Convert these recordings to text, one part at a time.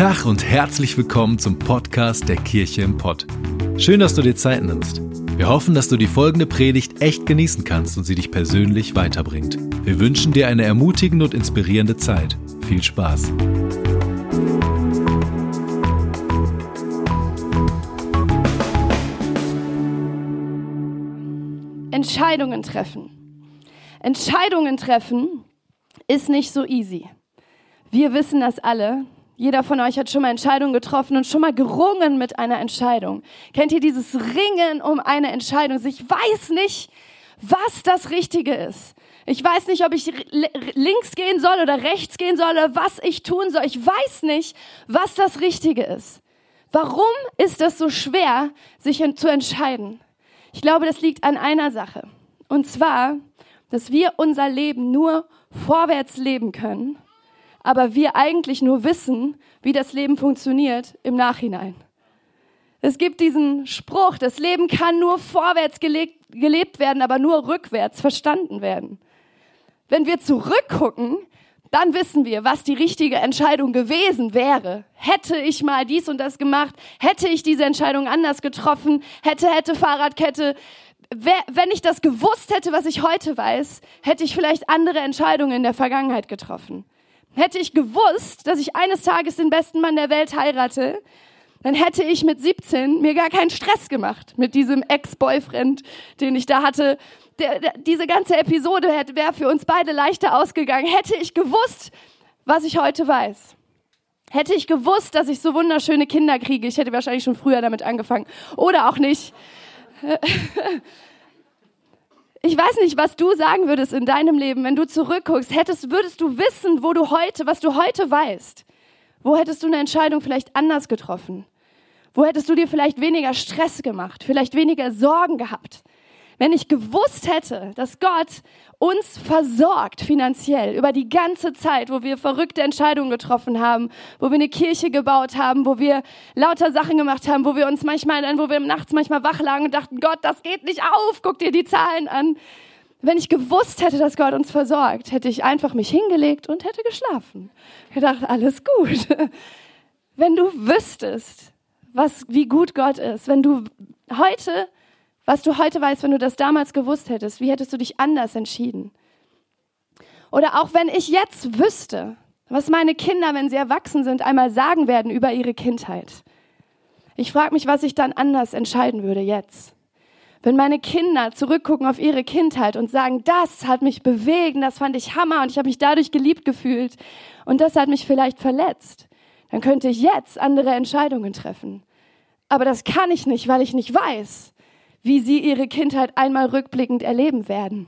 Tag und herzlich willkommen zum Podcast der Kirche im Pott. Schön, dass du dir Zeit nimmst. Wir hoffen, dass du die folgende Predigt echt genießen kannst und sie dich persönlich weiterbringt. Wir wünschen dir eine ermutigende und inspirierende Zeit. Viel Spaß. Entscheidungen treffen. Entscheidungen treffen ist nicht so easy. Wir wissen das alle. Jeder von euch hat schon mal Entscheidungen getroffen und schon mal gerungen mit einer Entscheidung. Kennt ihr dieses Ringen um eine Entscheidung? Ich weiß nicht, was das Richtige ist. Ich weiß nicht, ob ich links gehen soll oder rechts gehen soll oder was ich tun soll. Ich weiß nicht, was das Richtige ist. Warum ist es so schwer, sich zu entscheiden? Ich glaube, das liegt an einer Sache. Und zwar, dass wir unser Leben nur vorwärts leben können, aber wir eigentlich nur wissen, wie das Leben funktioniert im Nachhinein. Es gibt diesen Spruch, das Leben kann nur vorwärts gelebt, gelebt werden, aber nur rückwärts verstanden werden. Wenn wir zurückgucken, dann wissen wir, was die richtige Entscheidung gewesen wäre. Hätte ich mal dies und das gemacht, hätte ich diese Entscheidung anders getroffen, hätte, hätte Fahrradkette, wenn ich das gewusst hätte, was ich heute weiß, hätte ich vielleicht andere Entscheidungen in der Vergangenheit getroffen. Hätte ich gewusst, dass ich eines Tages den besten Mann der Welt heirate, dann hätte ich mit 17 mir gar keinen Stress gemacht mit diesem Ex-Boyfriend, den ich da hatte. Der, der, diese ganze Episode wäre für uns beide leichter ausgegangen. Hätte ich gewusst, was ich heute weiß. Hätte ich gewusst, dass ich so wunderschöne Kinder kriege, ich hätte wahrscheinlich schon früher damit angefangen. Oder auch nicht. Ich weiß nicht, was du sagen würdest in deinem Leben, wenn du zurückguckst. Hättest, würdest du wissen, wo du heute, was du heute weißt? Wo hättest du eine Entscheidung vielleicht anders getroffen? Wo hättest du dir vielleicht weniger Stress gemacht, vielleicht weniger Sorgen gehabt? Wenn ich gewusst hätte, dass Gott uns versorgt finanziell über die ganze Zeit, wo wir verrückte Entscheidungen getroffen haben, wo wir eine Kirche gebaut haben, wo wir lauter Sachen gemacht haben, wo wir uns manchmal, wo wir nachts manchmal wach lagen und dachten, Gott, das geht nicht auf, guck dir die Zahlen an. Wenn ich gewusst hätte, dass Gott uns versorgt, hätte ich einfach mich hingelegt und hätte geschlafen. Gedacht, alles gut. Wenn du wüsstest, was, wie gut Gott ist, wenn du heute was du heute weißt, wenn du das damals gewusst hättest, wie hättest du dich anders entschieden? Oder auch wenn ich jetzt wüsste, was meine Kinder, wenn sie erwachsen sind, einmal sagen werden über ihre Kindheit. Ich frage mich, was ich dann anders entscheiden würde jetzt. Wenn meine Kinder zurückgucken auf ihre Kindheit und sagen, das hat mich bewegt, das fand ich Hammer und ich habe mich dadurch geliebt gefühlt und das hat mich vielleicht verletzt, dann könnte ich jetzt andere Entscheidungen treffen. Aber das kann ich nicht, weil ich nicht weiß, wie sie ihre Kindheit einmal rückblickend erleben werden.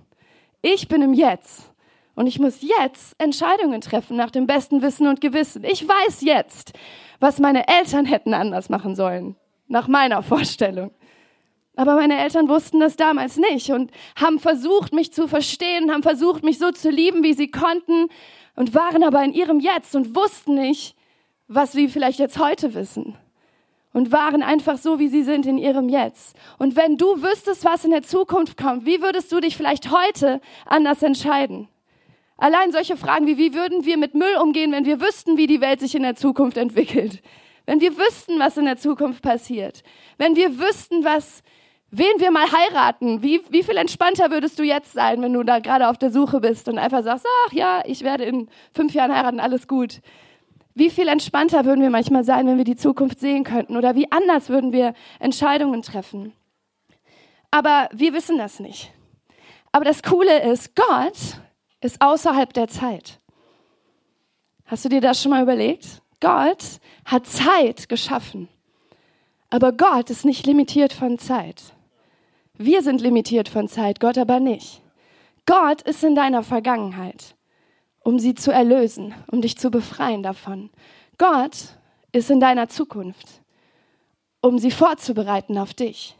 Ich bin im Jetzt und ich muss jetzt Entscheidungen treffen nach dem besten Wissen und Gewissen. Ich weiß jetzt, was meine Eltern hätten anders machen sollen, nach meiner Vorstellung. Aber meine Eltern wussten das damals nicht und haben versucht, mich zu verstehen, haben versucht, mich so zu lieben, wie sie konnten und waren aber in ihrem Jetzt und wussten nicht, was sie vielleicht jetzt heute wissen und waren einfach so, wie sie sind in ihrem Jetzt. Und wenn du wüsstest, was in der Zukunft kommt, wie würdest du dich vielleicht heute anders entscheiden? Allein solche Fragen wie, wie würden wir mit Müll umgehen, wenn wir wüssten, wie die Welt sich in der Zukunft entwickelt? Wenn wir wüssten, was in der Zukunft passiert? Wenn wir wüssten, was, wen wir mal heiraten? Wie, wie viel entspannter würdest du jetzt sein, wenn du da gerade auf der Suche bist und einfach sagst, ach ja, ich werde in fünf Jahren heiraten, alles gut. Wie viel entspannter würden wir manchmal sein, wenn wir die Zukunft sehen könnten? Oder wie anders würden wir Entscheidungen treffen? Aber wir wissen das nicht. Aber das Coole ist, Gott ist außerhalb der Zeit. Hast du dir das schon mal überlegt? Gott hat Zeit geschaffen. Aber Gott ist nicht limitiert von Zeit. Wir sind limitiert von Zeit, Gott aber nicht. Gott ist in deiner Vergangenheit um sie zu erlösen, um dich zu befreien davon. Gott ist in deiner Zukunft, um sie vorzubereiten auf dich.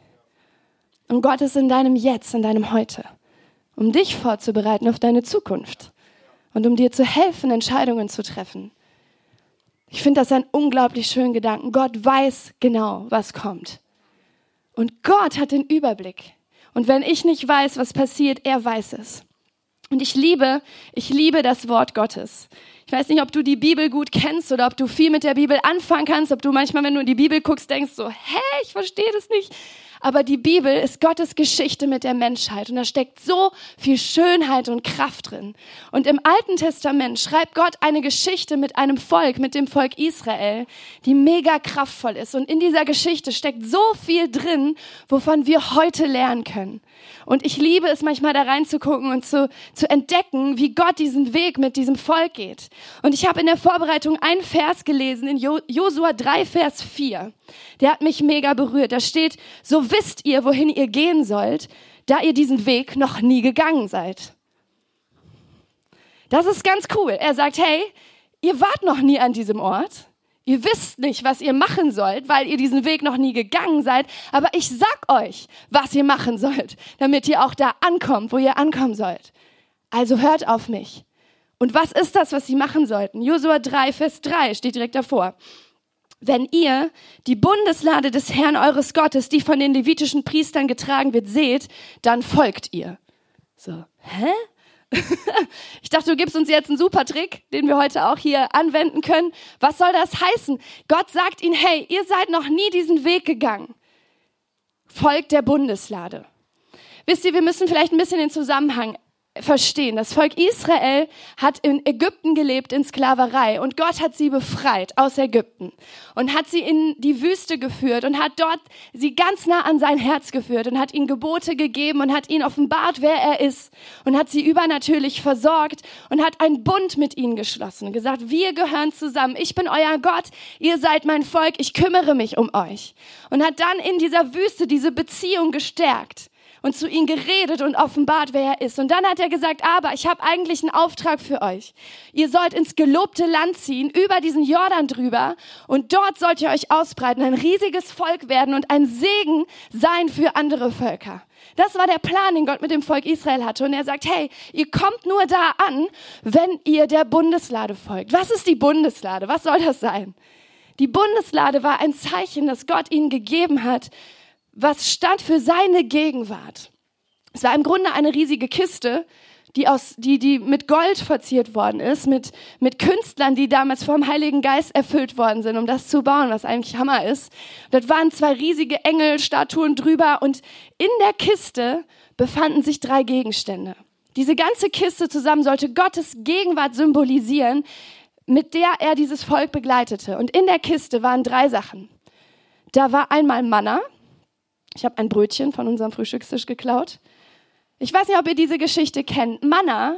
Und Gott ist in deinem Jetzt, in deinem Heute, um dich vorzubereiten auf deine Zukunft und um dir zu helfen, Entscheidungen zu treffen. Ich finde das einen unglaublich schönen Gedanken. Gott weiß genau, was kommt. Und Gott hat den Überblick. Und wenn ich nicht weiß, was passiert, er weiß es. Und ich liebe, ich liebe das Wort Gottes. Ich weiß nicht, ob du die Bibel gut kennst oder ob du viel mit der Bibel anfangen kannst, ob du manchmal, wenn du in die Bibel guckst, denkst so, hä, ich verstehe das nicht. Aber die Bibel ist Gottes Geschichte mit der Menschheit und da steckt so viel Schönheit und Kraft drin. Und im Alten Testament schreibt Gott eine Geschichte mit einem Volk, mit dem Volk Israel, die mega kraftvoll ist. Und in dieser Geschichte steckt so viel drin, wovon wir heute lernen können. Und ich liebe es manchmal da reinzugucken und zu, zu entdecken, wie Gott diesen Weg mit diesem Volk geht. Und ich habe in der Vorbereitung einen Vers gelesen in Josua 3, Vers 4. Der hat mich mega berührt. Da steht, so wisst ihr, wohin ihr gehen sollt, da ihr diesen Weg noch nie gegangen seid. Das ist ganz cool. Er sagt, hey, ihr wart noch nie an diesem Ort. Ihr wisst nicht, was ihr machen sollt, weil ihr diesen Weg noch nie gegangen seid. Aber ich sag euch, was ihr machen sollt, damit ihr auch da ankommt, wo ihr ankommen sollt. Also hört auf mich. Und was ist das, was sie machen sollten? Josua 3, Vers 3 steht direkt davor. Wenn ihr die Bundeslade des Herrn eures Gottes, die von den levitischen Priestern getragen wird, seht, dann folgt ihr. So, hä? ich dachte, du gibst uns jetzt einen super Trick, den wir heute auch hier anwenden können. Was soll das heißen? Gott sagt ihnen, hey, ihr seid noch nie diesen Weg gegangen. Folgt der Bundeslade. Wisst ihr, wir müssen vielleicht ein bisschen den Zusammenhang verstehen. Das Volk Israel hat in Ägypten gelebt in Sklaverei und Gott hat sie befreit aus Ägypten und hat sie in die Wüste geführt und hat dort sie ganz nah an sein Herz geführt und hat ihnen Gebote gegeben und hat ihnen offenbart, wer er ist und hat sie übernatürlich versorgt und hat einen Bund mit ihnen geschlossen und gesagt, wir gehören zusammen. Ich bin euer Gott, ihr seid mein Volk, ich kümmere mich um euch. Und hat dann in dieser Wüste diese Beziehung gestärkt und zu ihm geredet und offenbart, wer er ist. Und dann hat er gesagt, aber ich habe eigentlich einen Auftrag für euch. Ihr sollt ins gelobte Land ziehen, über diesen Jordan drüber und dort sollt ihr euch ausbreiten, ein riesiges Volk werden und ein Segen sein für andere Völker. Das war der Plan, den Gott mit dem Volk Israel hatte. Und er sagt, hey, ihr kommt nur da an, wenn ihr der Bundeslade folgt. Was ist die Bundeslade? Was soll das sein? Die Bundeslade war ein Zeichen, das Gott ihnen gegeben hat, was stand für seine Gegenwart. Es war im Grunde eine riesige Kiste, die, aus, die, die mit Gold verziert worden ist, mit, mit Künstlern, die damals vom Heiligen Geist erfüllt worden sind, um das zu bauen, was eigentlich Hammer ist. Dort waren zwei riesige Engelstatuen drüber und in der Kiste befanden sich drei Gegenstände. Diese ganze Kiste zusammen sollte Gottes Gegenwart symbolisieren, mit der er dieses Volk begleitete. Und in der Kiste waren drei Sachen. Da war einmal Manna, ich habe ein Brötchen von unserem Frühstückstisch geklaut. Ich weiß nicht, ob ihr diese Geschichte kennt. Manna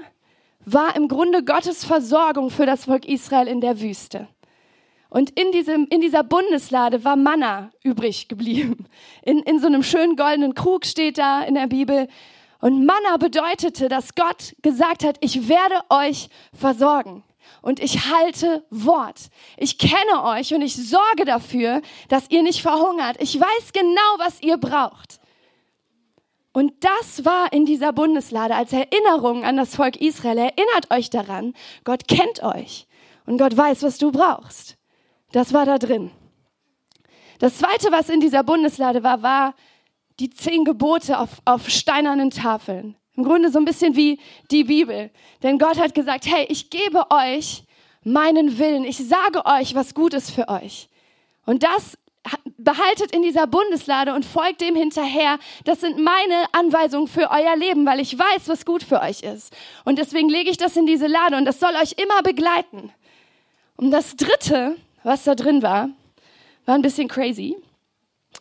war im Grunde Gottes Versorgung für das Volk Israel in der Wüste. Und in, diesem, in dieser Bundeslade war Manna übrig geblieben. In, in so einem schönen goldenen Krug steht da in der Bibel. Und Manna bedeutete, dass Gott gesagt hat, ich werde euch versorgen und ich halte Wort. Ich kenne euch und ich sorge dafür, dass ihr nicht verhungert. Ich weiß genau, was ihr braucht. Und das war in dieser Bundeslade als Erinnerung an das Volk Israel. Erinnert euch daran, Gott kennt euch und Gott weiß, was du brauchst. Das war da drin. Das zweite, was in dieser Bundeslade war, war die zehn Gebote auf, auf steinernen Tafeln. Im Grunde so ein bisschen wie die Bibel. Denn Gott hat gesagt, hey, ich gebe euch meinen Willen. Ich sage euch, was gut ist für euch. Und das behaltet in dieser Bundeslade und folgt dem hinterher. Das sind meine Anweisungen für euer Leben, weil ich weiß, was gut für euch ist. Und deswegen lege ich das in diese Lade und das soll euch immer begleiten. Und das dritte, was da drin war, war ein bisschen crazy,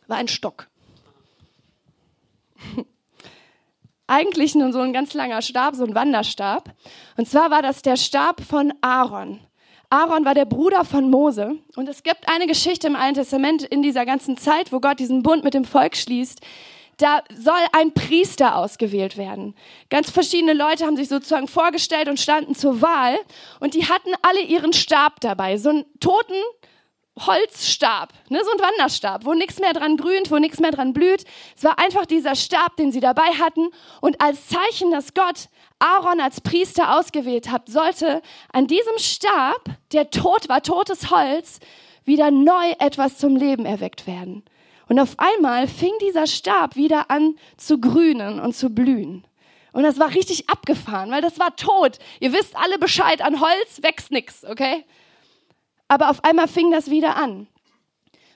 war ein Stock. eigentlich nur so ein ganz langer Stab, so ein Wanderstab. Und zwar war das der Stab von Aaron. Aaron war der Bruder von Mose. Und es gibt eine Geschichte im Alten Testament in dieser ganzen Zeit, wo Gott diesen Bund mit dem Volk schließt. Da soll ein Priester ausgewählt werden. Ganz verschiedene Leute haben sich sozusagen vorgestellt und standen zur Wahl. Und die hatten alle ihren Stab dabei. So einen toten Holzstab, ne, so ein Wanderstab, wo nichts mehr dran grünt, wo nichts mehr dran blüht. Es war einfach dieser Stab, den sie dabei hatten. Und als Zeichen, dass Gott Aaron als Priester ausgewählt hat, sollte an diesem Stab, der tot war, totes Holz, wieder neu etwas zum Leben erweckt werden. Und auf einmal fing dieser Stab wieder an zu grünen und zu blühen. Und das war richtig abgefahren, weil das war tot. Ihr wisst alle Bescheid, an Holz wächst nichts, okay? Aber auf einmal fing das wieder an.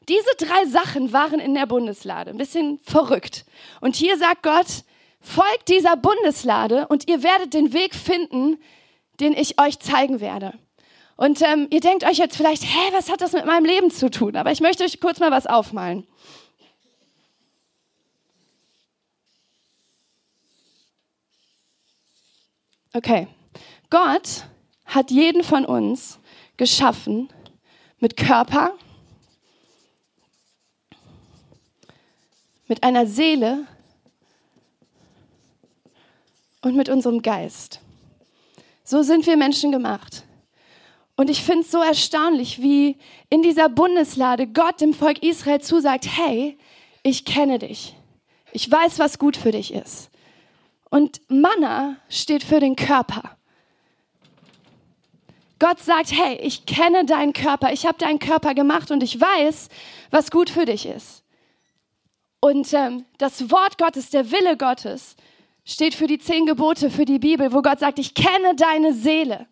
Diese drei Sachen waren in der Bundeslade, ein bisschen verrückt. Und hier sagt Gott, folgt dieser Bundeslade und ihr werdet den Weg finden, den ich euch zeigen werde. Und ähm, ihr denkt euch jetzt vielleicht, hä, was hat das mit meinem Leben zu tun? Aber ich möchte euch kurz mal was aufmalen. Okay, Gott hat jeden von uns geschaffen mit Körper, mit einer Seele und mit unserem Geist. So sind wir Menschen gemacht. Und ich finde es so erstaunlich, wie in dieser Bundeslade Gott dem Volk Israel zusagt, hey, ich kenne dich. Ich weiß, was gut für dich ist. Und Manna steht für den Körper. Gott sagt, hey, ich kenne deinen Körper, ich habe deinen Körper gemacht und ich weiß, was gut für dich ist. Und ähm, das Wort Gottes, der Wille Gottes, steht für die zehn Gebote, für die Bibel, wo Gott sagt, ich kenne deine Seele.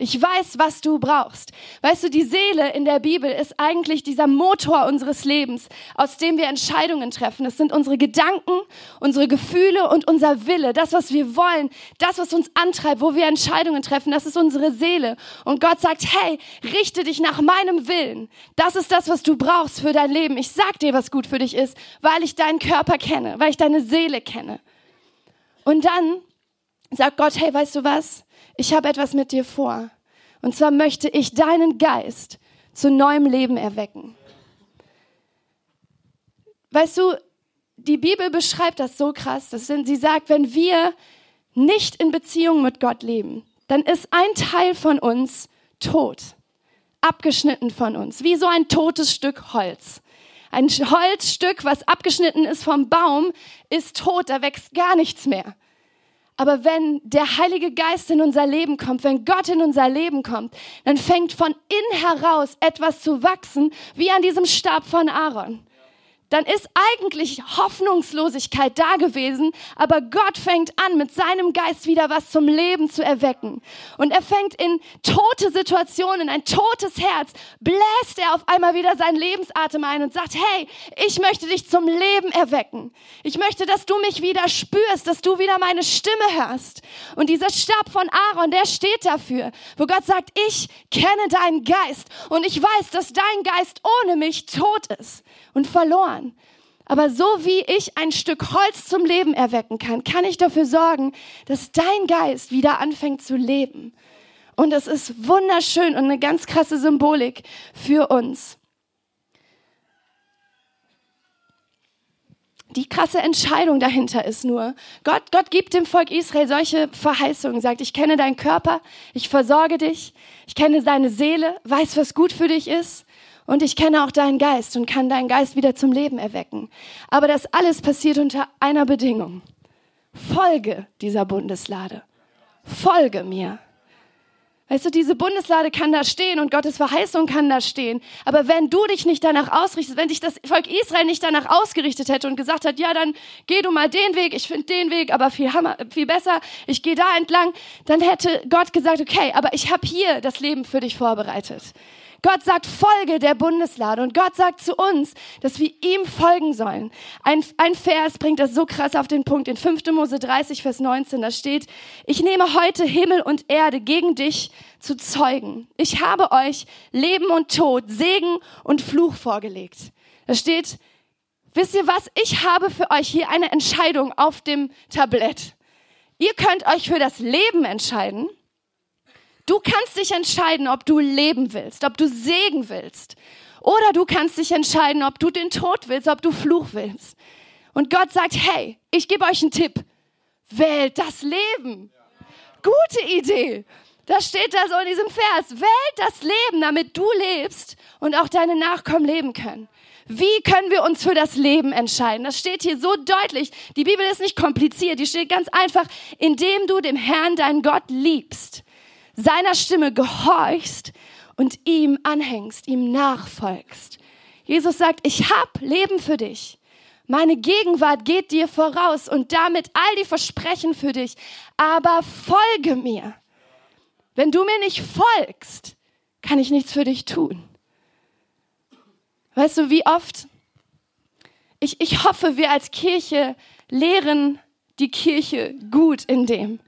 Ich weiß, was du brauchst. Weißt du, die Seele in der Bibel ist eigentlich dieser Motor unseres Lebens, aus dem wir Entscheidungen treffen. Es sind unsere Gedanken, unsere Gefühle und unser Wille, das, was wir wollen, das, was uns antreibt, wo wir Entscheidungen treffen, das ist unsere Seele. Und Gott sagt, hey, richte dich nach meinem Willen. Das ist das, was du brauchst für dein Leben. Ich sag dir, was gut für dich ist, weil ich deinen Körper kenne, weil ich deine Seele kenne. Und dann sagt Gott, hey, weißt du was? Ich habe etwas mit dir vor. Und zwar möchte ich deinen Geist zu neuem Leben erwecken. Weißt du, die Bibel beschreibt das so krass, dass sie sagt, wenn wir nicht in Beziehung mit Gott leben, dann ist ein Teil von uns tot, abgeschnitten von uns, wie so ein totes Stück Holz. Ein Holzstück, was abgeschnitten ist vom Baum, ist tot, da wächst gar nichts mehr. Aber wenn der Heilige Geist in unser Leben kommt, wenn Gott in unser Leben kommt, dann fängt von innen heraus etwas zu wachsen, wie an diesem Stab von Aaron dann ist eigentlich Hoffnungslosigkeit da gewesen, aber Gott fängt an, mit seinem Geist wieder was zum Leben zu erwecken. Und er fängt in tote Situationen, ein totes Herz, bläst er auf einmal wieder seinen Lebensatem ein und sagt, hey, ich möchte dich zum Leben erwecken. Ich möchte, dass du mich wieder spürst, dass du wieder meine Stimme hörst. Und dieser Stab von Aaron, der steht dafür, wo Gott sagt, ich kenne deinen Geist und ich weiß, dass dein Geist ohne mich tot ist und verloren. Aber so wie ich ein Stück Holz zum Leben erwecken kann, kann ich dafür sorgen, dass dein Geist wieder anfängt zu leben. Und das ist wunderschön und eine ganz krasse Symbolik für uns. Die krasse Entscheidung dahinter ist nur, Gott, Gott gibt dem Volk Israel solche Verheißungen, sagt, ich kenne deinen Körper, ich versorge dich, ich kenne deine Seele, weiß, was gut für dich ist und ich kenne auch deinen Geist und kann deinen Geist wieder zum Leben erwecken. Aber das alles passiert unter einer Bedingung. Folge dieser Bundeslade. Folge mir. Weißt du, diese Bundeslade kann da stehen und Gottes Verheißung kann da stehen. Aber wenn du dich nicht danach ausrichtest, wenn dich das Volk Israel nicht danach ausgerichtet hätte und gesagt hat, ja, dann geh du mal den Weg, ich finde den Weg, aber viel, hammer, viel besser, ich gehe da entlang, dann hätte Gott gesagt, okay, aber ich habe hier das Leben für dich vorbereitet. Gott sagt, folge der Bundeslade. Und Gott sagt zu uns, dass wir ihm folgen sollen. Ein, ein Vers bringt das so krass auf den Punkt. In 5. Mose 30, Vers 19, da steht, ich nehme heute Himmel und Erde gegen dich zu zeugen. Ich habe euch Leben und Tod, Segen und Fluch vorgelegt. Da steht, wisst ihr was? Ich habe für euch hier eine Entscheidung auf dem Tablett. Ihr könnt euch für das Leben entscheiden Du kannst dich entscheiden, ob du leben willst, ob du Segen willst. Oder du kannst dich entscheiden, ob du den Tod willst, ob du Fluch willst. Und Gott sagt, hey, ich gebe euch einen Tipp. Wählt das Leben. Gute Idee. Das steht da so in diesem Vers. Wählt das Leben, damit du lebst und auch deine Nachkommen leben können. Wie können wir uns für das Leben entscheiden? Das steht hier so deutlich. Die Bibel ist nicht kompliziert. Die steht ganz einfach, indem du dem Herrn, deinen Gott, liebst seiner Stimme gehorchst und ihm anhängst, ihm nachfolgst. Jesus sagt, ich hab Leben für dich. Meine Gegenwart geht dir voraus und damit all die Versprechen für dich. Aber folge mir. Wenn du mir nicht folgst, kann ich nichts für dich tun. Weißt du, wie oft? Ich, ich hoffe, wir als Kirche lehren die Kirche gut in dem.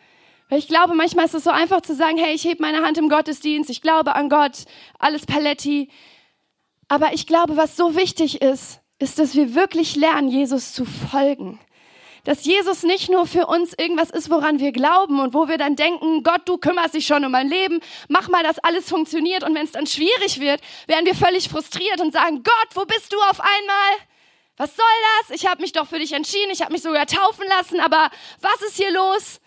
Weil ich glaube, manchmal ist es so einfach zu sagen, hey, ich hebe meine Hand im Gottesdienst, ich glaube an Gott, alles Paletti. Aber ich glaube, was so wichtig ist, ist, dass wir wirklich lernen, Jesus zu folgen. Dass Jesus nicht nur für uns irgendwas ist, woran wir glauben und wo wir dann denken, Gott, du kümmerst dich schon um mein Leben, mach mal, dass alles funktioniert. Und wenn es dann schwierig wird, werden wir völlig frustriert und sagen, Gott, wo bist du auf einmal? Was soll das? Ich habe mich doch für dich entschieden, ich habe mich sogar taufen lassen, aber was ist hier los?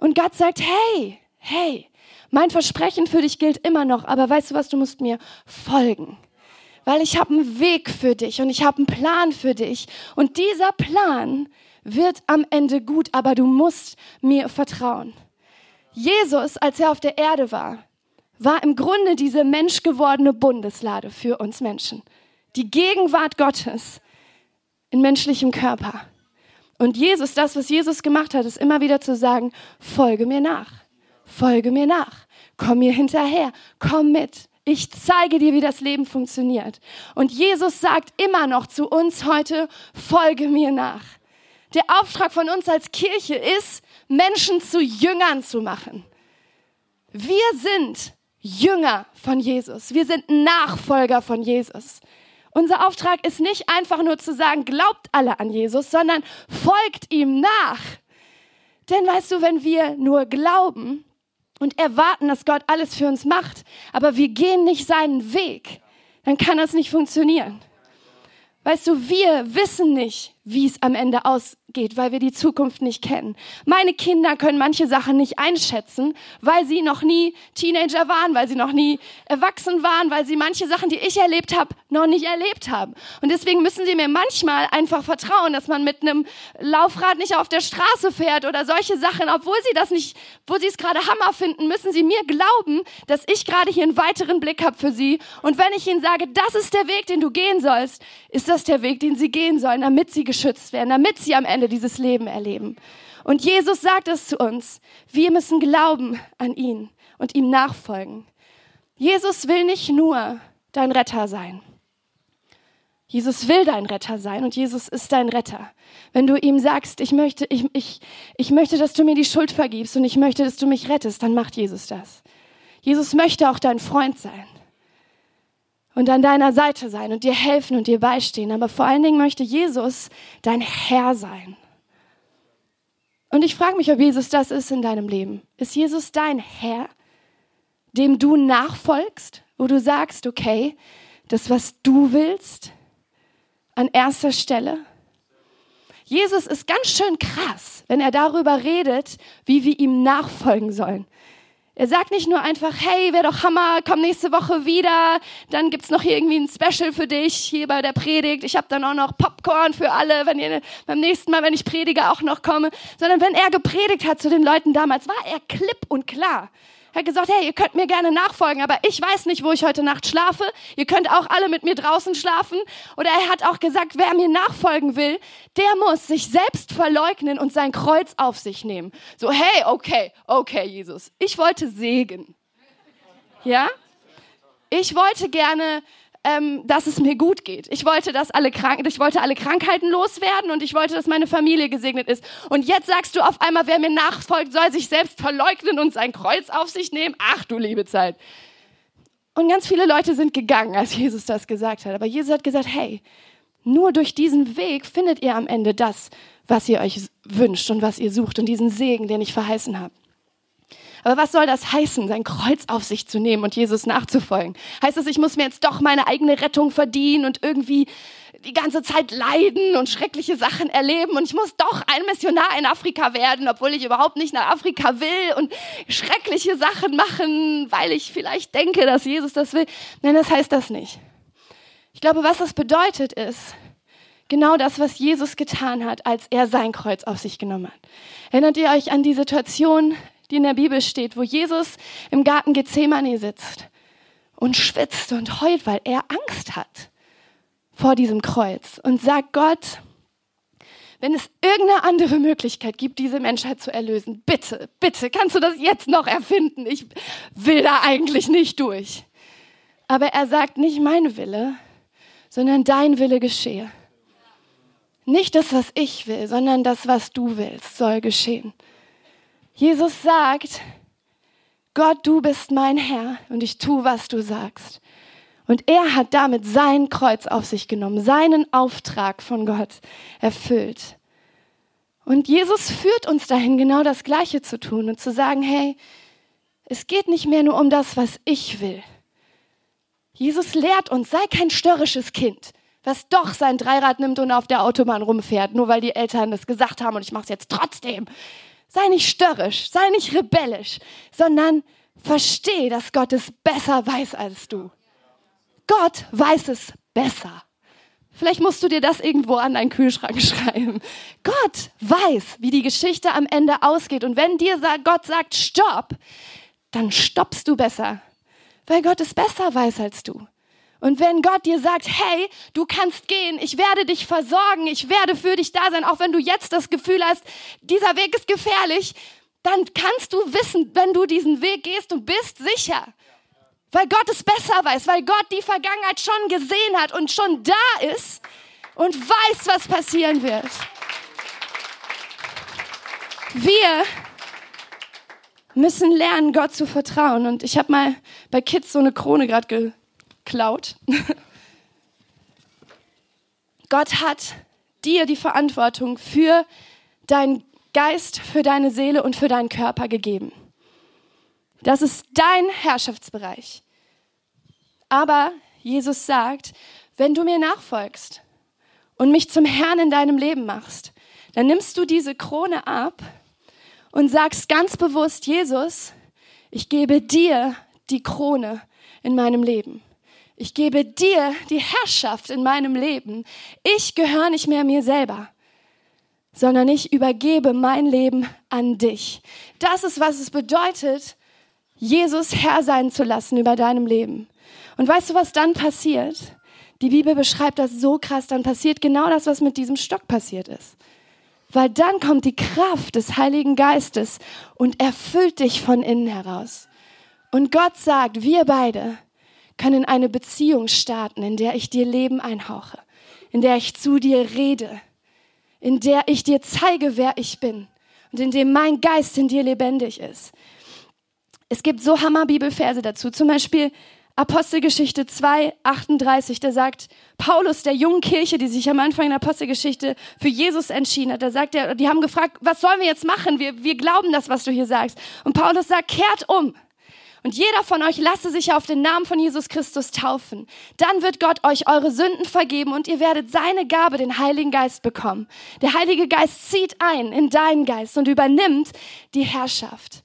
Und Gott sagt, hey, hey, mein Versprechen für dich gilt immer noch, aber weißt du was, du musst mir folgen. Weil ich habe einen Weg für dich und ich habe einen Plan für dich. Und dieser Plan wird am Ende gut, aber du musst mir vertrauen. Jesus, als er auf der Erde war, war im Grunde diese menschgewordene Bundeslade für uns Menschen. Die Gegenwart Gottes in menschlichem Körper. Und Jesus, das, was Jesus gemacht hat, ist immer wieder zu sagen, folge mir nach, folge mir nach, komm mir hinterher, komm mit. Ich zeige dir, wie das Leben funktioniert. Und Jesus sagt immer noch zu uns heute, folge mir nach. Der Auftrag von uns als Kirche ist, Menschen zu Jüngern zu machen. Wir sind Jünger von Jesus. Wir sind Nachfolger von Jesus. Unser Auftrag ist nicht einfach nur zu sagen, glaubt alle an Jesus, sondern folgt ihm nach. Denn weißt du, wenn wir nur glauben und erwarten, dass Gott alles für uns macht, aber wir gehen nicht seinen Weg, dann kann das nicht funktionieren. Weißt du, wir wissen nicht, wie es am Ende ausgeht, weil wir die Zukunft nicht kennen. Meine Kinder können manche Sachen nicht einschätzen, weil sie noch nie Teenager waren, weil sie noch nie erwachsen waren, weil sie manche Sachen, die ich erlebt habe, noch nicht erlebt haben. Und deswegen müssen sie mir manchmal einfach vertrauen, dass man mit einem Laufrad nicht auf der Straße fährt oder solche Sachen, obwohl sie das nicht, wo sie es gerade Hammer finden, müssen sie mir glauben, dass ich gerade hier einen weiteren Blick habe für sie. Und wenn ich ihnen sage, das ist der Weg, den du gehen sollst, ist das der Weg, den sie gehen sollen, damit sie geschützt werden, damit sie am Ende dieses Leben erleben. Und Jesus sagt es zu uns. Wir müssen glauben an ihn und ihm nachfolgen. Jesus will nicht nur dein Retter sein. Jesus will dein Retter sein und Jesus ist dein Retter. Wenn du ihm sagst, ich möchte, ich, ich, ich möchte, dass du mir die Schuld vergibst und ich möchte, dass du mich rettest, dann macht Jesus das. Jesus möchte auch dein Freund sein und an deiner Seite sein und dir helfen und dir beistehen. Aber vor allen Dingen möchte Jesus dein Herr sein. Und ich frage mich, ob Jesus das ist in deinem Leben. Ist Jesus dein Herr, dem du nachfolgst, wo du sagst, okay, das, was du willst, an erster Stelle? Jesus ist ganz schön krass, wenn er darüber redet, wie wir ihm nachfolgen sollen. Er sagt nicht nur einfach, hey, wäre doch Hammer, komm nächste Woche wieder, dann gibt's noch hier irgendwie ein Special für dich hier bei der Predigt. Ich habe dann auch noch Popcorn für alle, wenn ihr beim nächsten Mal, wenn ich predige, auch noch komme. Sondern wenn er gepredigt hat zu den Leuten damals, war er klipp und klar. Er hat gesagt, hey, ihr könnt mir gerne nachfolgen, aber ich weiß nicht, wo ich heute Nacht schlafe. Ihr könnt auch alle mit mir draußen schlafen. Oder er hat auch gesagt, wer mir nachfolgen will, der muss sich selbst verleugnen und sein Kreuz auf sich nehmen. So, hey, okay, okay, Jesus. Ich wollte Segen. Ja? Ich wollte gerne ähm, dass es mir gut geht. Ich wollte, dass alle Krank ich wollte alle Krankheiten loswerden und ich wollte, dass meine Familie gesegnet ist. Und jetzt sagst du auf einmal, wer mir nachfolgt, soll sich selbst verleugnen und sein Kreuz auf sich nehmen. Ach du liebe Zeit. Und ganz viele Leute sind gegangen, als Jesus das gesagt hat. Aber Jesus hat gesagt, hey, nur durch diesen Weg findet ihr am Ende das, was ihr euch wünscht und was ihr sucht und diesen Segen, den ich verheißen habe. Aber was soll das heißen, sein Kreuz auf sich zu nehmen und Jesus nachzufolgen? Heißt das, ich muss mir jetzt doch meine eigene Rettung verdienen und irgendwie die ganze Zeit leiden und schreckliche Sachen erleben und ich muss doch ein Missionar in Afrika werden, obwohl ich überhaupt nicht nach Afrika will und schreckliche Sachen machen, weil ich vielleicht denke, dass Jesus das will. Nein, das heißt das nicht. Ich glaube, was das bedeutet ist, genau das, was Jesus getan hat, als er sein Kreuz auf sich genommen hat. Erinnert ihr euch an die Situation die in der Bibel steht, wo Jesus im Garten Gethsemane sitzt und schwitzt und heult, weil er Angst hat vor diesem Kreuz und sagt Gott, wenn es irgendeine andere Möglichkeit gibt, diese Menschheit zu erlösen, bitte, bitte, kannst du das jetzt noch erfinden? Ich will da eigentlich nicht durch. Aber er sagt nicht mein Wille, sondern dein Wille geschehe. Nicht das, was ich will, sondern das, was du willst, soll geschehen. Jesus sagt, Gott, du bist mein Herr und ich tue, was du sagst. Und er hat damit sein Kreuz auf sich genommen, seinen Auftrag von Gott erfüllt. Und Jesus führt uns dahin, genau das Gleiche zu tun und zu sagen, hey, es geht nicht mehr nur um das, was ich will. Jesus lehrt uns, sei kein störrisches Kind, was doch sein Dreirad nimmt und auf der Autobahn rumfährt, nur weil die Eltern es gesagt haben und ich mache es jetzt trotzdem. Sei nicht störrisch, sei nicht rebellisch, sondern versteh, dass Gott es besser weiß als du. Gott weiß es besser. Vielleicht musst du dir das irgendwo an deinen Kühlschrank schreiben. Gott weiß, wie die Geschichte am Ende ausgeht. Und wenn dir Gott sagt, stopp, dann stoppst du besser. Weil Gott es besser weiß als du. Und wenn Gott dir sagt, hey, du kannst gehen, ich werde dich versorgen, ich werde für dich da sein, auch wenn du jetzt das Gefühl hast, dieser Weg ist gefährlich, dann kannst du wissen, wenn du diesen Weg gehst, du bist sicher. Weil Gott es besser weiß, weil Gott die Vergangenheit schon gesehen hat und schon da ist und weiß, was passieren wird. Wir müssen lernen, Gott zu vertrauen. Und ich habe mal bei Kids so eine Krone gerade geklaut. Gott hat dir die Verantwortung für deinen Geist, für deine Seele und für deinen Körper gegeben. Das ist dein Herrschaftsbereich. Aber Jesus sagt, wenn du mir nachfolgst und mich zum Herrn in deinem Leben machst, dann nimmst du diese Krone ab und sagst ganz bewusst, Jesus, ich gebe dir die Krone in meinem Leben. Ich gebe dir die Herrschaft in meinem Leben. Ich gehöre nicht mehr mir selber, sondern ich übergebe mein Leben an dich. Das ist, was es bedeutet, Jesus Herr sein zu lassen über deinem Leben. Und weißt du, was dann passiert? Die Bibel beschreibt das so krass, dann passiert genau das, was mit diesem Stock passiert ist. Weil dann kommt die Kraft des Heiligen Geistes und erfüllt dich von innen heraus. Und Gott sagt, wir beide können eine Beziehung starten, in der ich dir Leben einhauche, in der ich zu dir rede, in der ich dir zeige, wer ich bin und in dem mein Geist in dir lebendig ist. Es gibt so Hammer-Bibelverse dazu. Zum Beispiel Apostelgeschichte 2, 38, da sagt Paulus der jungen Kirche, die sich am Anfang in der Apostelgeschichte für Jesus entschieden hat, da sagt er, die haben gefragt, was sollen wir jetzt machen? Wir, wir glauben das, was du hier sagst. Und Paulus sagt, kehrt um. Und jeder von euch lasse sich auf den Namen von Jesus Christus taufen. Dann wird Gott euch eure Sünden vergeben und ihr werdet seine Gabe, den Heiligen Geist, bekommen. Der Heilige Geist zieht ein in deinen Geist und übernimmt die Herrschaft.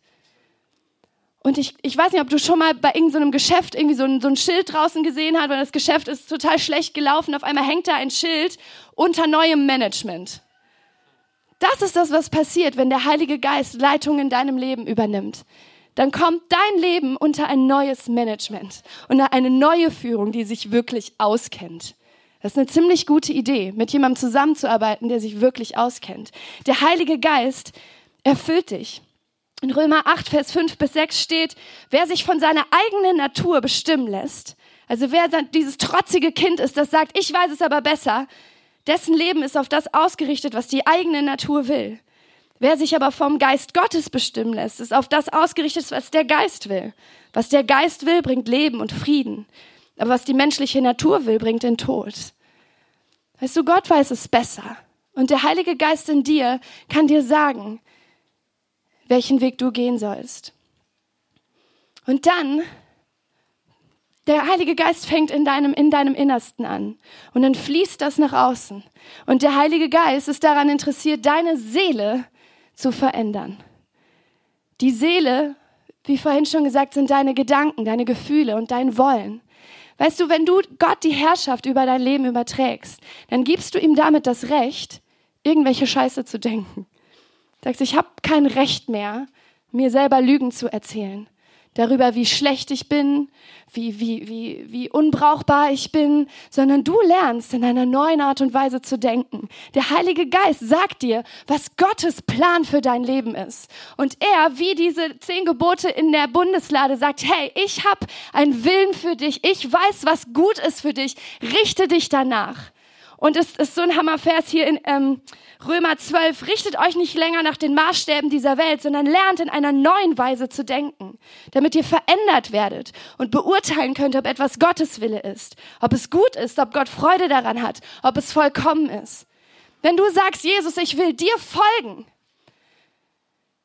Und ich, ich weiß nicht, ob du schon mal bei irgendeinem so Geschäft irgendwie so ein, so ein Schild draußen gesehen hast, weil das Geschäft ist total schlecht gelaufen. Auf einmal hängt da ein Schild unter neuem Management. Das ist das, was passiert, wenn der Heilige Geist Leitung in deinem Leben übernimmt. Dann kommt dein Leben unter ein neues Management und eine neue Führung, die sich wirklich auskennt. Das ist eine ziemlich gute Idee, mit jemandem zusammenzuarbeiten, der sich wirklich auskennt. Der Heilige Geist erfüllt dich. In Römer 8, Vers 5 bis 6 steht, wer sich von seiner eigenen Natur bestimmen lässt, also wer dieses trotzige Kind ist, das sagt, ich weiß es aber besser, dessen Leben ist auf das ausgerichtet, was die eigene Natur will. Wer sich aber vom Geist Gottes bestimmen lässt, ist auf das ausgerichtet, was der Geist will. Was der Geist will, bringt Leben und Frieden. Aber was die menschliche Natur will, bringt den Tod. Weißt du, Gott weiß es besser. Und der Heilige Geist in dir kann dir sagen, welchen Weg du gehen sollst. Und dann, der Heilige Geist fängt in deinem, in deinem Innersten an und dann fließt das nach außen. Und der Heilige Geist ist daran interessiert, deine Seele zu verändern. Die Seele, wie vorhin schon gesagt, sind deine Gedanken, deine Gefühle und dein Wollen. Weißt du, wenn du Gott die Herrschaft über dein Leben überträgst, dann gibst du ihm damit das Recht, irgendwelche Scheiße zu denken. Sagst, ich habe kein Recht mehr, mir selber Lügen zu erzählen. Darüber, wie schlecht ich bin, wie, wie, wie, wie unbrauchbar ich bin, sondern du lernst in einer neuen Art und Weise zu denken. Der Heilige Geist sagt dir, was Gottes Plan für dein Leben ist. Und er, wie diese zehn Gebote in der Bundeslade, sagt, hey, ich habe einen Willen für dich, ich weiß, was gut ist für dich, richte dich danach. Und es ist so ein Hammervers hier in ähm, Römer 12. Richtet euch nicht länger nach den Maßstäben dieser Welt, sondern lernt in einer neuen Weise zu denken, damit ihr verändert werdet und beurteilen könnt, ob etwas Gottes Wille ist, ob es gut ist, ob Gott Freude daran hat, ob es vollkommen ist. Wenn du sagst, Jesus, ich will dir folgen,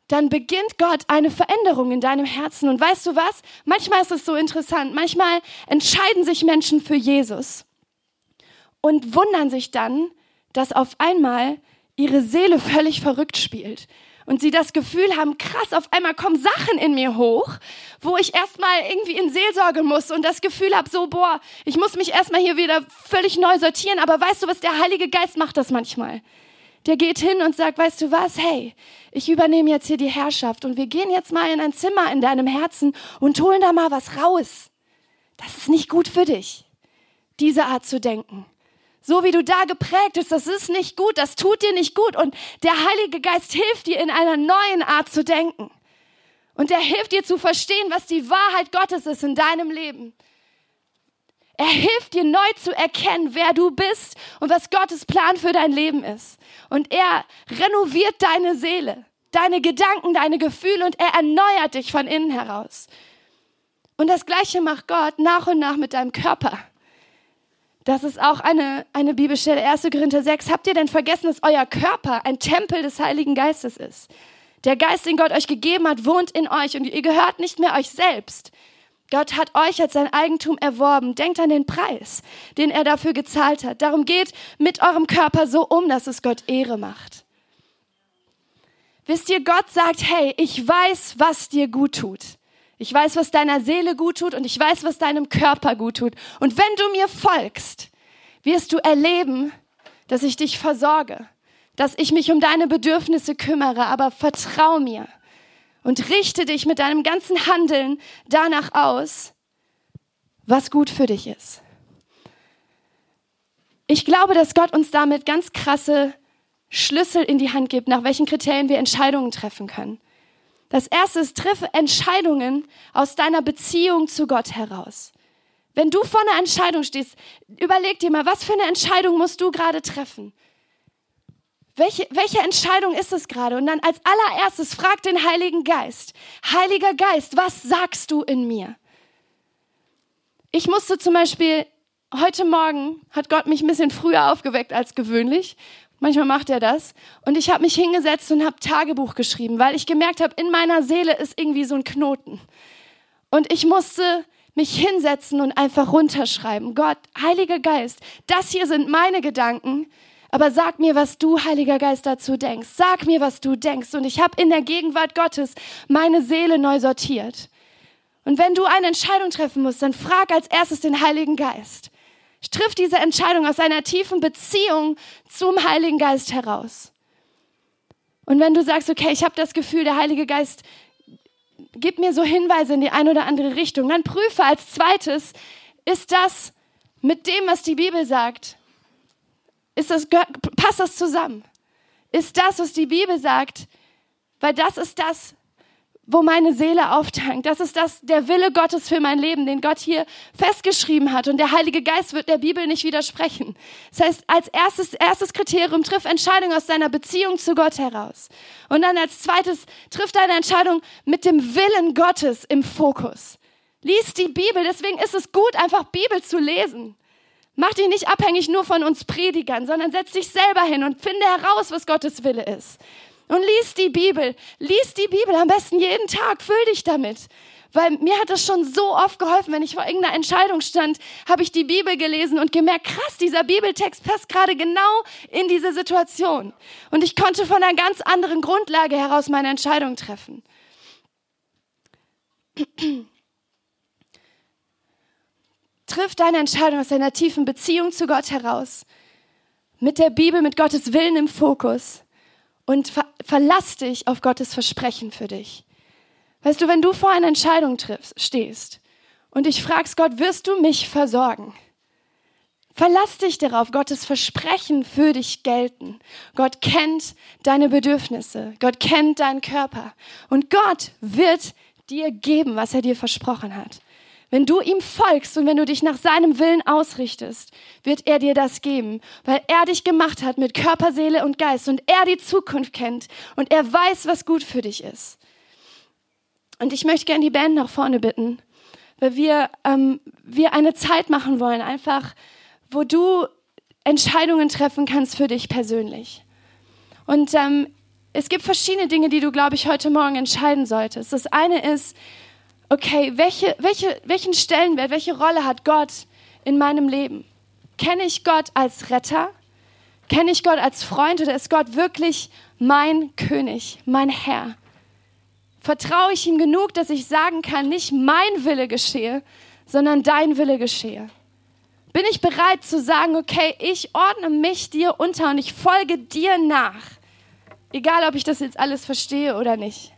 dann beginnt Gott eine Veränderung in deinem Herzen. Und weißt du was? Manchmal ist es so interessant. Manchmal entscheiden sich Menschen für Jesus und wundern sich dann, dass auf einmal ihre Seele völlig verrückt spielt. Und sie das Gefühl haben, krass, auf einmal kommen Sachen in mir hoch, wo ich erstmal irgendwie in Seelsorge muss und das Gefühl habe, so, boah, ich muss mich erstmal hier wieder völlig neu sortieren. Aber weißt du was, der Heilige Geist macht das manchmal. Der geht hin und sagt, weißt du was, hey, ich übernehme jetzt hier die Herrschaft und wir gehen jetzt mal in ein Zimmer in deinem Herzen und holen da mal was raus. Das ist nicht gut für dich, diese Art zu denken. So wie du da geprägt bist, das ist nicht gut, das tut dir nicht gut. Und der Heilige Geist hilft dir in einer neuen Art zu denken. Und er hilft dir zu verstehen, was die Wahrheit Gottes ist in deinem Leben. Er hilft dir neu zu erkennen, wer du bist und was Gottes Plan für dein Leben ist. Und er renoviert deine Seele, deine Gedanken, deine Gefühle und er erneuert dich von innen heraus. Und das Gleiche macht Gott nach und nach mit deinem Körper. Das ist auch eine, eine Bibelstelle, 1. Korinther 6. Habt ihr denn vergessen, dass euer Körper ein Tempel des Heiligen Geistes ist? Der Geist, den Gott euch gegeben hat, wohnt in euch und ihr gehört nicht mehr euch selbst. Gott hat euch als sein Eigentum erworben. Denkt an den Preis, den er dafür gezahlt hat. Darum geht mit eurem Körper so um, dass es Gott Ehre macht. Wisst ihr, Gott sagt, hey, ich weiß, was dir gut tut. Ich weiß, was deiner Seele gut tut und ich weiß, was deinem Körper gut tut. Und wenn du mir folgst, wirst du erleben, dass ich dich versorge, dass ich mich um deine Bedürfnisse kümmere, aber vertrau mir und richte dich mit deinem ganzen Handeln danach aus, was gut für dich ist. Ich glaube, dass Gott uns damit ganz krasse Schlüssel in die Hand gibt, nach welchen Kriterien wir Entscheidungen treffen können. Das erste ist, triff Entscheidungen aus deiner Beziehung zu Gott heraus. Wenn du vor einer Entscheidung stehst, überleg dir mal, was für eine Entscheidung musst du gerade treffen? Welche, welche Entscheidung ist es gerade? Und dann als allererstes frag den Heiligen Geist. Heiliger Geist, was sagst du in mir? Ich musste zum Beispiel, heute Morgen hat Gott mich ein bisschen früher aufgeweckt als gewöhnlich Manchmal macht er das. Und ich habe mich hingesetzt und habe Tagebuch geschrieben, weil ich gemerkt habe, in meiner Seele ist irgendwie so ein Knoten. Und ich musste mich hinsetzen und einfach runterschreiben. Gott, Heiliger Geist, das hier sind meine Gedanken, aber sag mir, was du, Heiliger Geist, dazu denkst. Sag mir, was du denkst. Und ich habe in der Gegenwart Gottes meine Seele neu sortiert. Und wenn du eine Entscheidung treffen musst, dann frag als erstes den Heiligen Geist trifft diese Entscheidung aus einer tiefen Beziehung zum Heiligen Geist heraus. Und wenn du sagst, okay, ich habe das Gefühl, der Heilige Geist gibt mir so Hinweise in die eine oder andere Richtung, dann prüfe als zweites, ist das mit dem, was die Bibel sagt, ist das, passt das zusammen? Ist das, was die Bibel sagt, weil das ist das, wo meine Seele auftankt. Das ist das, der Wille Gottes für mein Leben, den Gott hier festgeschrieben hat. Und der Heilige Geist wird der Bibel nicht widersprechen. Das heißt, als erstes, erstes Kriterium, triff Entscheidung aus deiner Beziehung zu Gott heraus. Und dann als zweites, triff deine Entscheidung mit dem Willen Gottes im Fokus. Lies die Bibel. Deswegen ist es gut, einfach Bibel zu lesen. Mach dich nicht abhängig nur von uns Predigern, sondern setz dich selber hin und finde heraus, was Gottes Wille ist. Und lies die Bibel. Lies die Bibel am besten jeden Tag. Füll dich damit. Weil mir hat das schon so oft geholfen, wenn ich vor irgendeiner Entscheidung stand, habe ich die Bibel gelesen und gemerkt, krass, dieser Bibeltext passt gerade genau in diese Situation. Und ich konnte von einer ganz anderen Grundlage heraus meine Entscheidung treffen. Triff deine Entscheidung aus einer tiefen Beziehung zu Gott heraus. Mit der Bibel, mit Gottes Willen im Fokus und ver verlass dich auf Gottes Versprechen für dich. Weißt du, wenn du vor einer Entscheidung triffst, stehst und dich fragst, Gott, wirst du mich versorgen? Verlass dich darauf, Gottes Versprechen für dich gelten. Gott kennt deine Bedürfnisse. Gott kennt deinen Körper. Und Gott wird dir geben, was er dir versprochen hat. Wenn du ihm folgst und wenn du dich nach seinem Willen ausrichtest, wird er dir das geben, weil er dich gemacht hat mit Körper, Seele und Geist und er die Zukunft kennt und er weiß, was gut für dich ist. Und ich möchte gerne die Band nach vorne bitten, weil wir, ähm, wir eine Zeit machen wollen, einfach, wo du Entscheidungen treffen kannst für dich persönlich. Und ähm, es gibt verschiedene Dinge, die du, glaube ich, heute Morgen entscheiden solltest. Das eine ist, okay, welche, welche, welchen Stellenwert, welche Rolle hat Gott in meinem Leben? Kenne ich Gott als Retter? Kenne ich Gott als Freund oder ist Gott wirklich mein König, mein Herr? Vertraue ich ihm genug, dass ich sagen kann, nicht mein Wille geschehe, sondern dein Wille geschehe? Bin ich bereit zu sagen, okay, ich ordne mich dir unter und ich folge dir nach? Egal, ob ich das jetzt alles verstehe oder nicht.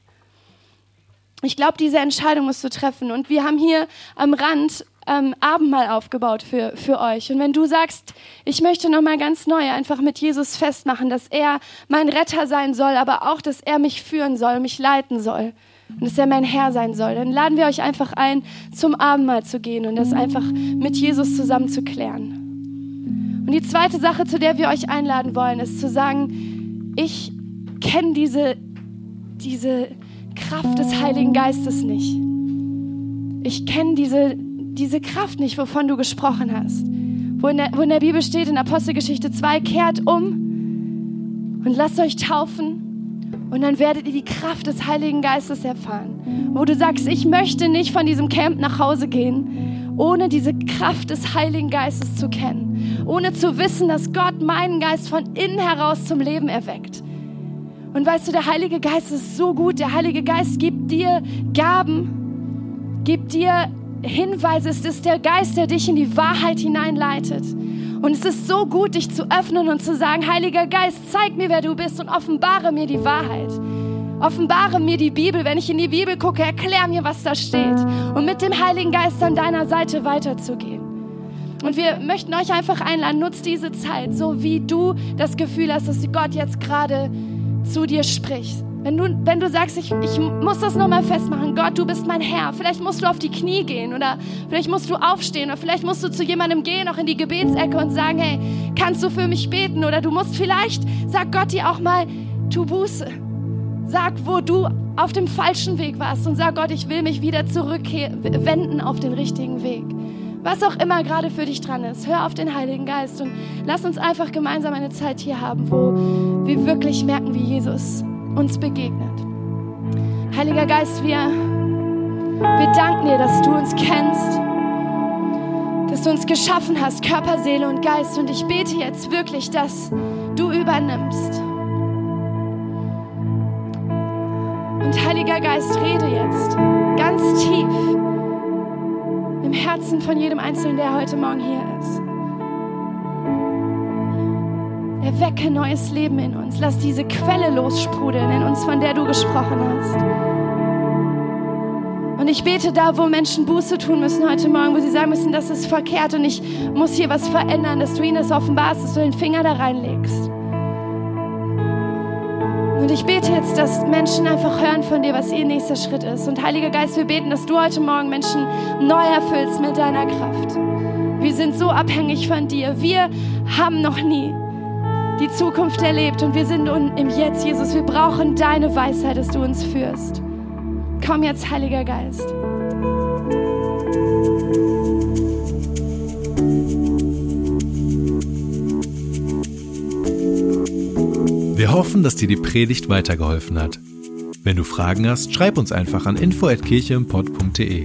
Ich glaube, diese Entscheidung musst du treffen. Und wir haben hier am Rand ähm, Abendmahl aufgebaut für, für euch. Und wenn du sagst, ich möchte nochmal ganz neu einfach mit Jesus festmachen, dass er mein Retter sein soll, aber auch, dass er mich führen soll, mich leiten soll und dass er mein Herr sein soll, dann laden wir euch einfach ein, zum Abendmahl zu gehen und das einfach mit Jesus zusammen zu klären. Und die zweite Sache, zu der wir euch einladen wollen, ist zu sagen, ich kenne diese, diese Kraft des Heiligen Geistes nicht. Ich kenne diese, diese Kraft nicht, wovon du gesprochen hast. Wo in, der, wo in der Bibel steht, in Apostelgeschichte 2, kehrt um und lasst euch taufen und dann werdet ihr die Kraft des Heiligen Geistes erfahren. Wo du sagst, ich möchte nicht von diesem Camp nach Hause gehen, ohne diese Kraft des Heiligen Geistes zu kennen. Ohne zu wissen, dass Gott meinen Geist von innen heraus zum Leben erweckt. Und weißt du, der Heilige Geist ist so gut. Der Heilige Geist gibt dir Gaben, gibt dir Hinweise. Es ist der Geist, der dich in die Wahrheit hineinleitet. Und es ist so gut, dich zu öffnen und zu sagen, Heiliger Geist, zeig mir, wer du bist und offenbare mir die Wahrheit. Offenbare mir die Bibel. Wenn ich in die Bibel gucke, erklär mir, was da steht. Und mit dem Heiligen Geist an deiner Seite weiterzugehen. Und wir möchten euch einfach einladen, nutzt diese Zeit, so wie du das Gefühl hast, dass Gott jetzt gerade zu dir spricht. Wenn du, wenn du sagst, ich, ich muss das nochmal festmachen, Gott, du bist mein Herr, vielleicht musst du auf die Knie gehen oder vielleicht musst du aufstehen oder vielleicht musst du zu jemandem gehen, auch in die Gebetsecke und sagen, hey, kannst du für mich beten? Oder du musst vielleicht, sag Gott dir auch mal, tu Buße. Sag, wo du auf dem falschen Weg warst und sag Gott, ich will mich wieder zurückwenden auf den richtigen Weg. Was auch immer gerade für dich dran ist, hör auf den Heiligen Geist und lass uns einfach gemeinsam eine Zeit hier haben, wo wir wirklich merken, wie Jesus uns begegnet. Heiliger Geist, wir, wir danken dir, dass du uns kennst, dass du uns geschaffen hast, Körper, Seele und Geist. Und ich bete jetzt wirklich, dass du übernimmst. Und Heiliger Geist, rede jetzt ganz tief im Herzen von jedem Einzelnen, der heute Morgen hier ist. Erwecke neues Leben in uns. Lass diese Quelle lossprudeln in uns, von der du gesprochen hast. Und ich bete da, wo Menschen Buße tun müssen heute Morgen, wo sie sagen müssen, das ist verkehrt und ich muss hier was verändern, dass du ihnen das offenbarst, dass du den Finger da reinlegst. Und ich bete jetzt, dass Menschen einfach hören von dir, was ihr nächster Schritt ist. Und Heiliger Geist, wir beten, dass du heute Morgen Menschen neu erfüllst mit deiner Kraft. Wir sind so abhängig von dir. Wir haben noch nie die Zukunft erlebt und wir sind im Jetzt, Jesus. Wir brauchen deine Weisheit, dass du uns führst. Komm jetzt, Heiliger Geist. Wir hoffen, dass dir die Predigt weitergeholfen hat. Wenn du Fragen hast, schreib uns einfach an info@kircheimpod.de.